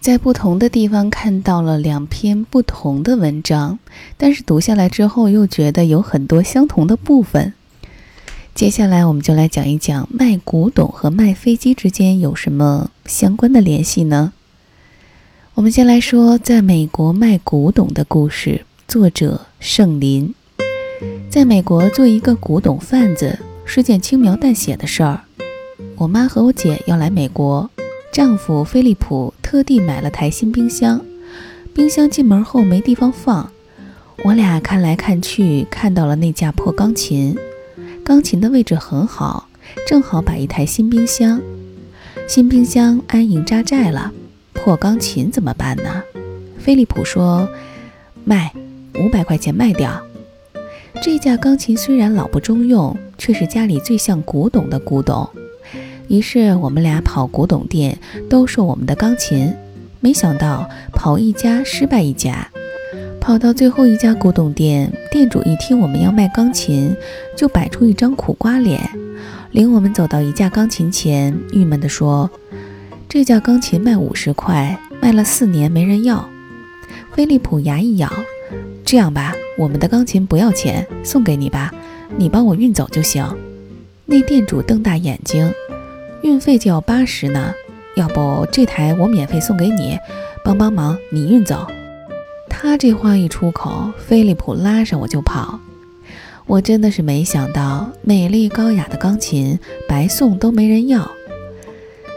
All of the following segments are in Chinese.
在不同的地方看到了两篇不同的文章，但是读下来之后又觉得有很多相同的部分。接下来我们就来讲一讲卖古董和卖飞机之间有什么相关的联系呢？我们先来说在美国卖古董的故事，作者圣林。在美国做一个古董贩子是件轻描淡写的事儿。我妈和我姐要来美国。丈夫菲利普特地买了台新冰箱，冰箱进门后没地方放，我俩看来看去，看到了那架破钢琴。钢琴的位置很好，正好摆一台新冰箱。新冰箱安营扎寨了，破钢琴怎么办呢？菲利普说：“卖，五百块钱卖掉。”这架钢琴虽然老不中用，却是家里最像古董的古董。于是我们俩跑古董店兜售我们的钢琴，没想到跑一家失败一家。跑到最后一家古董店，店主一听我们要卖钢琴，就摆出一张苦瓜脸，领我们走到一架钢琴前，郁闷地说：“这架钢琴卖五十块，卖了四年没人要。”菲利普牙一咬：“这样吧，我们的钢琴不要钱，送给你吧，你帮我运走就行。”那店主瞪大眼睛。运费就要八十呢，要不这台我免费送给你，帮帮忙，你运走。他这话一出口，菲利普拉上我就跑。我真的是没想到，美丽高雅的钢琴白送都没人要，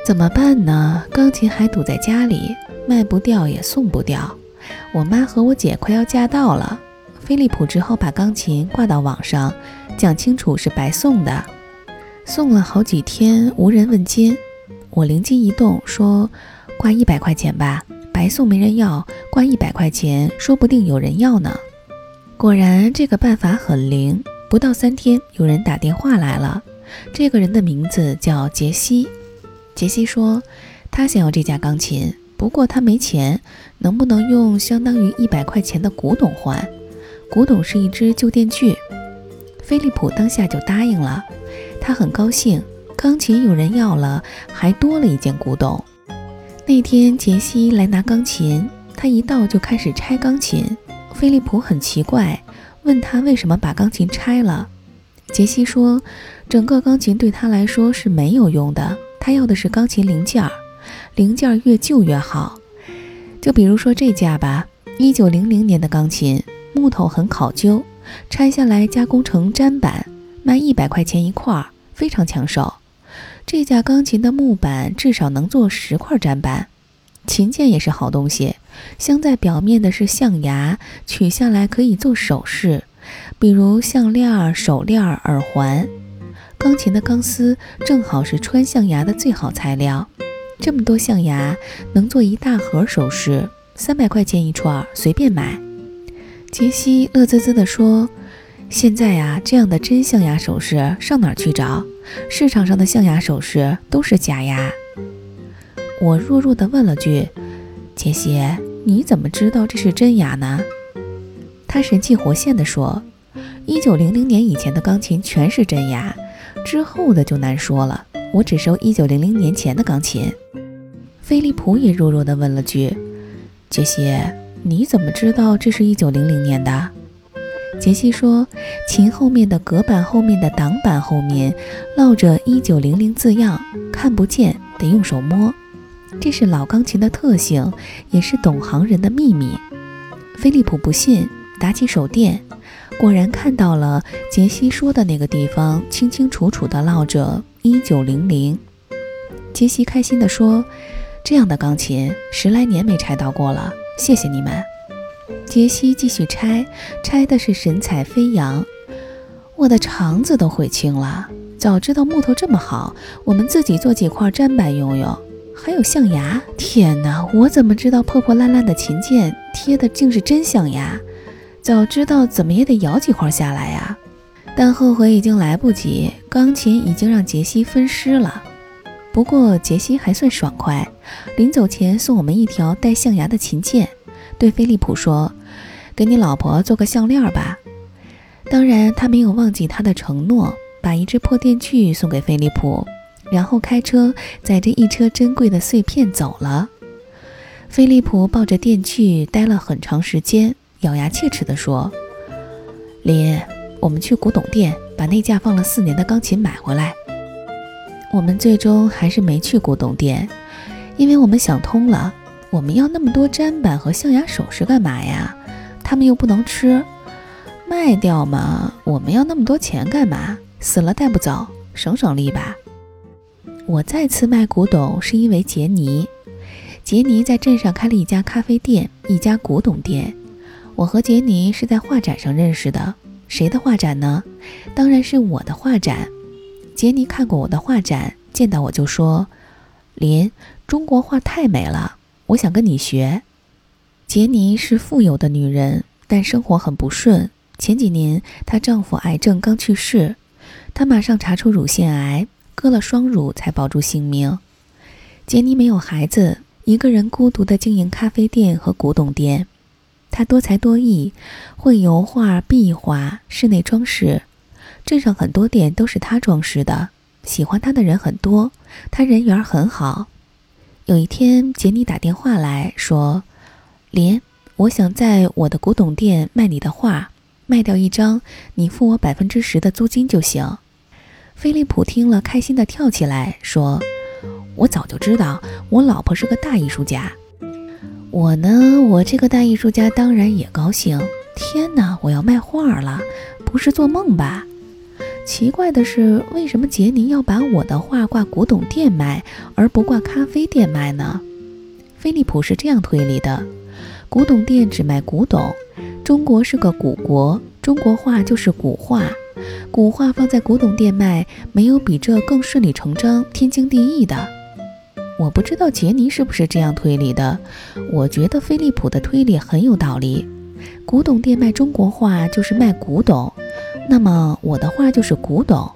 怎么办呢？钢琴还堵在家里，卖不掉也送不掉。我妈和我姐快要嫁到了，菲利普只好把钢琴挂到网上，讲清楚是白送的。送了好几天无人问津，我灵机一动说：“挂一百块钱吧，白送没人要，挂一百块钱说不定有人要呢。”果然这个办法很灵，不到三天有人打电话来了。这个人的名字叫杰西。杰西说他想要这架钢琴，不过他没钱，能不能用相当于一百块钱的古董换？古董是一只旧电锯。菲利普当下就答应了。他很高兴，钢琴有人要了，还多了一件古董。那天杰西来拿钢琴，他一到就开始拆钢琴。菲利普很奇怪，问他为什么把钢琴拆了。杰西说，整个钢琴对他来说是没有用的，他要的是钢琴零件儿，零件越旧越好。就比如说这架吧，一九零零年的钢琴，木头很考究，拆下来加工成砧板，卖一百块钱一块儿。非常抢手，这架钢琴的木板至少能做十块砧板，琴键也是好东西。镶在表面的是象牙，取下来可以做首饰，比如项链、手链、耳环。钢琴的钢丝正好是穿象牙的最好材料，这么多象牙能做一大盒首饰，三百块钱一串，随便买。杰西乐滋滋地说。现在呀，这样的真象牙首饰上哪儿去找？市场上的象牙首饰都是假牙。我弱弱地问了句：“杰西，你怎么知道这是真牙呢？”他神气活现地说：“一九零零年以前的钢琴全是真牙，之后的就难说了。我只收一九零零年前的钢琴。”菲利普也弱弱地问了句：“杰西，你怎么知道这是一九零零年的？”杰西说：“琴后面的隔板后面的挡板后面烙着‘一九零零’字样，看不见，得用手摸。这是老钢琴的特性，也是懂行人的秘密。”菲利普不信，打起手电，果然看到了杰西说的那个地方，清清楚楚地烙着‘一九零零’。杰西开心地说：“这样的钢琴十来年没拆到过了，谢谢你们。”杰西继续拆，拆的是神采飞扬。我的肠子都悔青了。早知道木头这么好，我们自己做几块砧板用用。还有象牙，天哪！我怎么知道破破烂烂的琴键贴的竟是真象牙？早知道怎么也得摇几块下来呀。但后悔已经来不及，钢琴已经让杰西分尸了。不过杰西还算爽快，临走前送我们一条带象牙的琴键。对菲利普说：“给你老婆做个项链吧。”当然，他没有忘记他的承诺，把一只破电锯送给菲利普，然后开车载着一车珍贵的碎片走了。飞利浦抱着电锯待了很长时间，咬牙切齿地说：“林，我们去古董店把那架放了四年的钢琴买回来。”我们最终还是没去古董店，因为我们想通了，我们要那么多砧板和象牙首饰干嘛呀？他们又不能吃，卖掉嘛？我们要那么多钱干嘛？死了带不走，省省力吧。我再次卖古董是因为杰尼。杰尼在镇上开了一家咖啡店，一家古董店。我和杰尼是在画展上认识的。谁的画展呢？当然是我的画展。杰尼看过我的画展，见到我就说：“林，中国画太美了，我想跟你学。”杰尼是富有的女人，但生活很不顺。前几年她丈夫癌症刚去世，她马上查出乳腺癌，割了双乳才保住性命。杰尼没有孩子。一个人孤独地经营咖啡店和古董店，她多才多艺，会油画、壁画、室内装饰，镇上很多店都是她装饰的。喜欢她的人很多，她人缘很好。有一天，杰尼打电话来说：“林，我想在我的古董店卖你的画，卖掉一张，你付我百分之十的租金就行。”菲利普听了，开心地跳起来说。我早就知道，我老婆是个大艺术家。我呢，我这个大艺术家当然也高兴。天哪，我要卖画了，不是做梦吧？奇怪的是，为什么杰尼要把我的画挂古董店卖，而不挂咖啡店卖呢？菲利普是这样推理的：古董店只卖古董，中国是个古国，中国画就是古画。古画放在古董店卖，没有比这更顺理成章、天经地义的。我不知道杰尼是不是这样推理的，我觉得飞利浦的推理很有道理。古董店卖中国画就是卖古董，那么我的画就是古董，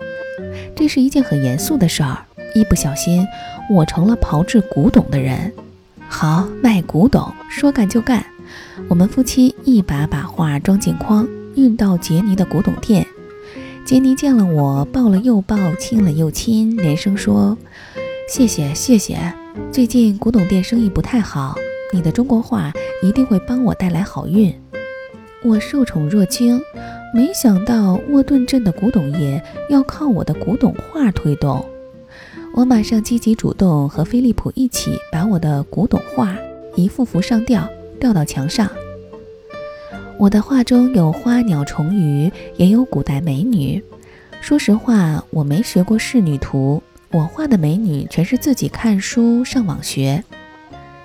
这是一件很严肃的事儿。一不小心，我成了炮制古董的人。好，卖古董，说干就干。我们夫妻一把把画装进筐，运到杰尼的古董店。杰尼见了我，抱了又抱，亲了又亲，连声说。谢谢谢谢，最近古董店生意不太好，你的中国画一定会帮我带来好运。我受宠若惊，没想到沃顿镇的古董业要靠我的古董画推动。我马上积极主动和飞利浦一起把我的古董画一幅幅上吊，吊到墙上。我的画中有花鸟虫鱼，也有古代美女。说实话，我没学过仕女图。我画的美女全是自己看书上网学，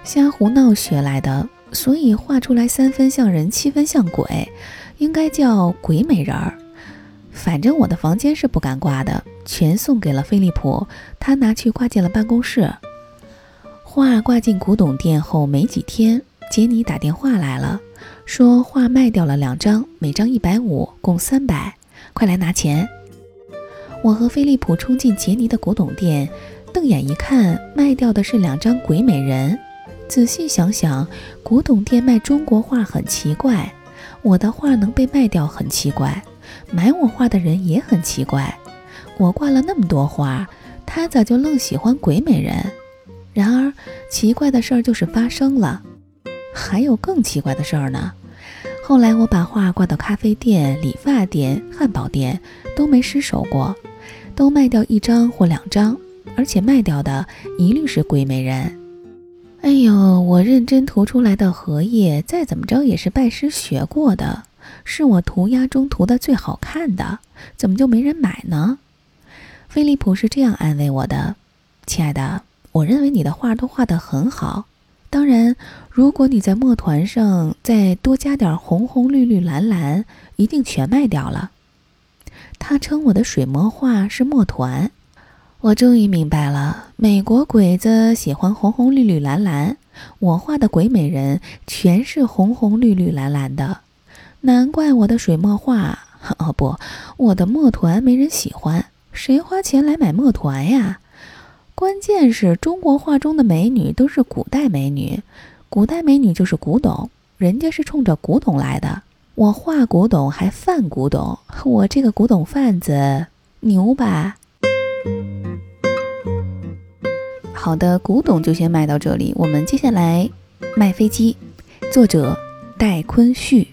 瞎胡闹学来的，所以画出来三分像人，七分像鬼，应该叫鬼美人儿。反正我的房间是不敢挂的，全送给了飞利浦，他拿去挂进了办公室。画挂进古董店后没几天，杰尼打电话来了，说画卖掉了两张，每张一百五，共三百，快来拿钱。我和菲利普冲进杰尼的古董店，瞪眼一看，卖掉的是两张鬼美人。仔细想想，古董店卖中国画很奇怪，我的画能被卖掉很奇怪，买我画的人也很奇怪。我挂了那么多画，他咋就愣喜欢鬼美人？然而，奇怪的事儿就是发生了，还有更奇怪的事儿呢。后来我把画挂到咖啡店、理发店、汉堡店，都没失手过。都卖掉一张或两张，而且卖掉的一律是鬼美人。哎呦，我认真涂出来的荷叶，再怎么着也是拜师学过的，是我涂鸦中涂的最好看的，怎么就没人买呢？菲利普是这样安慰我的：“亲爱的，我认为你的画都画得很好。当然，如果你在墨团上再多加点红红绿绿蓝蓝，一定全卖掉了。”他称我的水墨画是墨团，我终于明白了。美国鬼子喜欢红红绿绿蓝蓝，我画的鬼美人全是红红绿绿蓝蓝的，难怪我的水墨画 哦不，我的墨团没人喜欢，谁花钱来买墨团呀？关键是中国画中的美女都是古代美女，古代美女就是古董，人家是冲着古董来的。我画古董还贩古董，我这个古董贩子牛吧？好的，古董就先卖到这里，我们接下来卖飞机，作者戴坤旭。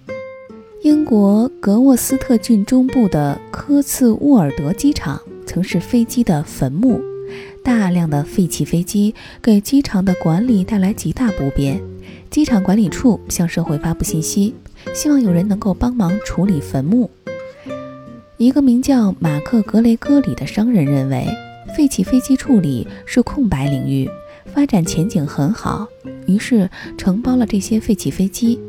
英国格沃斯特郡中部的科茨沃尔德机场曾是飞机的坟墓，大量的废弃飞机给机场的管理带来极大不便。机场管理处向社会发布信息，希望有人能够帮忙处理坟墓。一个名叫马克·格雷戈里的商人认为，废弃飞机处理是空白领域。发展前景很好，于是承包了这些废弃飞机，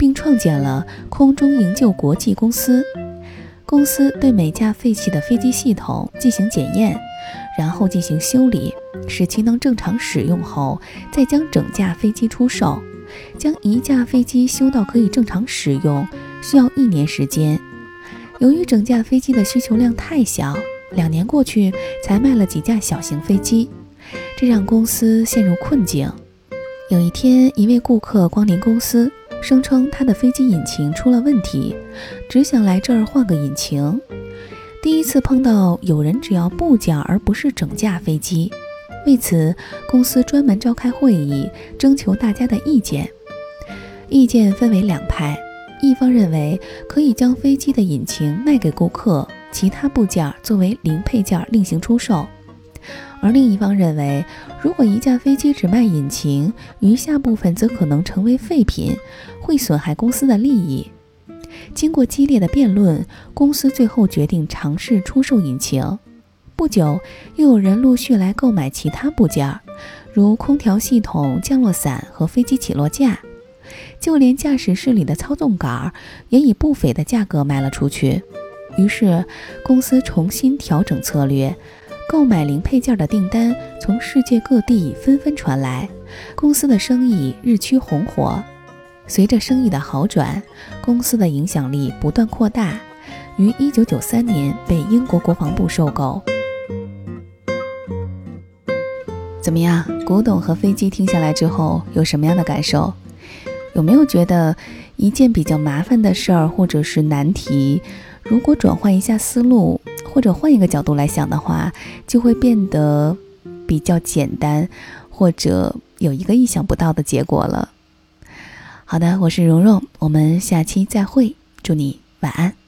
并创建了空中营救国际公司。公司对每架废弃的飞机系统进行检验，然后进行修理，使其能正常使用后，再将整架飞机出售。将一架飞机修到可以正常使用，需要一年时间。由于整架飞机的需求量太小，两年过去才卖了几架小型飞机。这让公司陷入困境。有一天，一位顾客光临公司，声称他的飞机引擎出了问题，只想来这儿换个引擎。第一次碰到有人只要部件而不是整架飞机，为此，公司专门召开会议，征求大家的意见。意见分为两派，一方认为可以将飞机的引擎卖给顾客，其他部件作为零配件另行出售。而另一方认为，如果一架飞机只卖引擎，余下部分则可能成为废品，会损害公司的利益。经过激烈的辩论，公司最后决定尝试出售引擎。不久，又有人陆续来购买其他部件，如空调系统、降落伞和飞机起落架，就连驾驶室里的操纵杆也以不菲的价格卖了出去。于是，公司重新调整策略。购买零配件的订单从世界各地纷纷传来，公司的生意日趋红火。随着生意的好转，公司的影响力不断扩大，于1993年被英国国防部收购。怎么样，古董和飞机听下来之后有什么样的感受？有没有觉得一件比较麻烦的事儿或者是难题，如果转换一下思路？或者换一个角度来想的话，就会变得比较简单，或者有一个意想不到的结果了。好的，我是蓉蓉，我们下期再会，祝你晚安。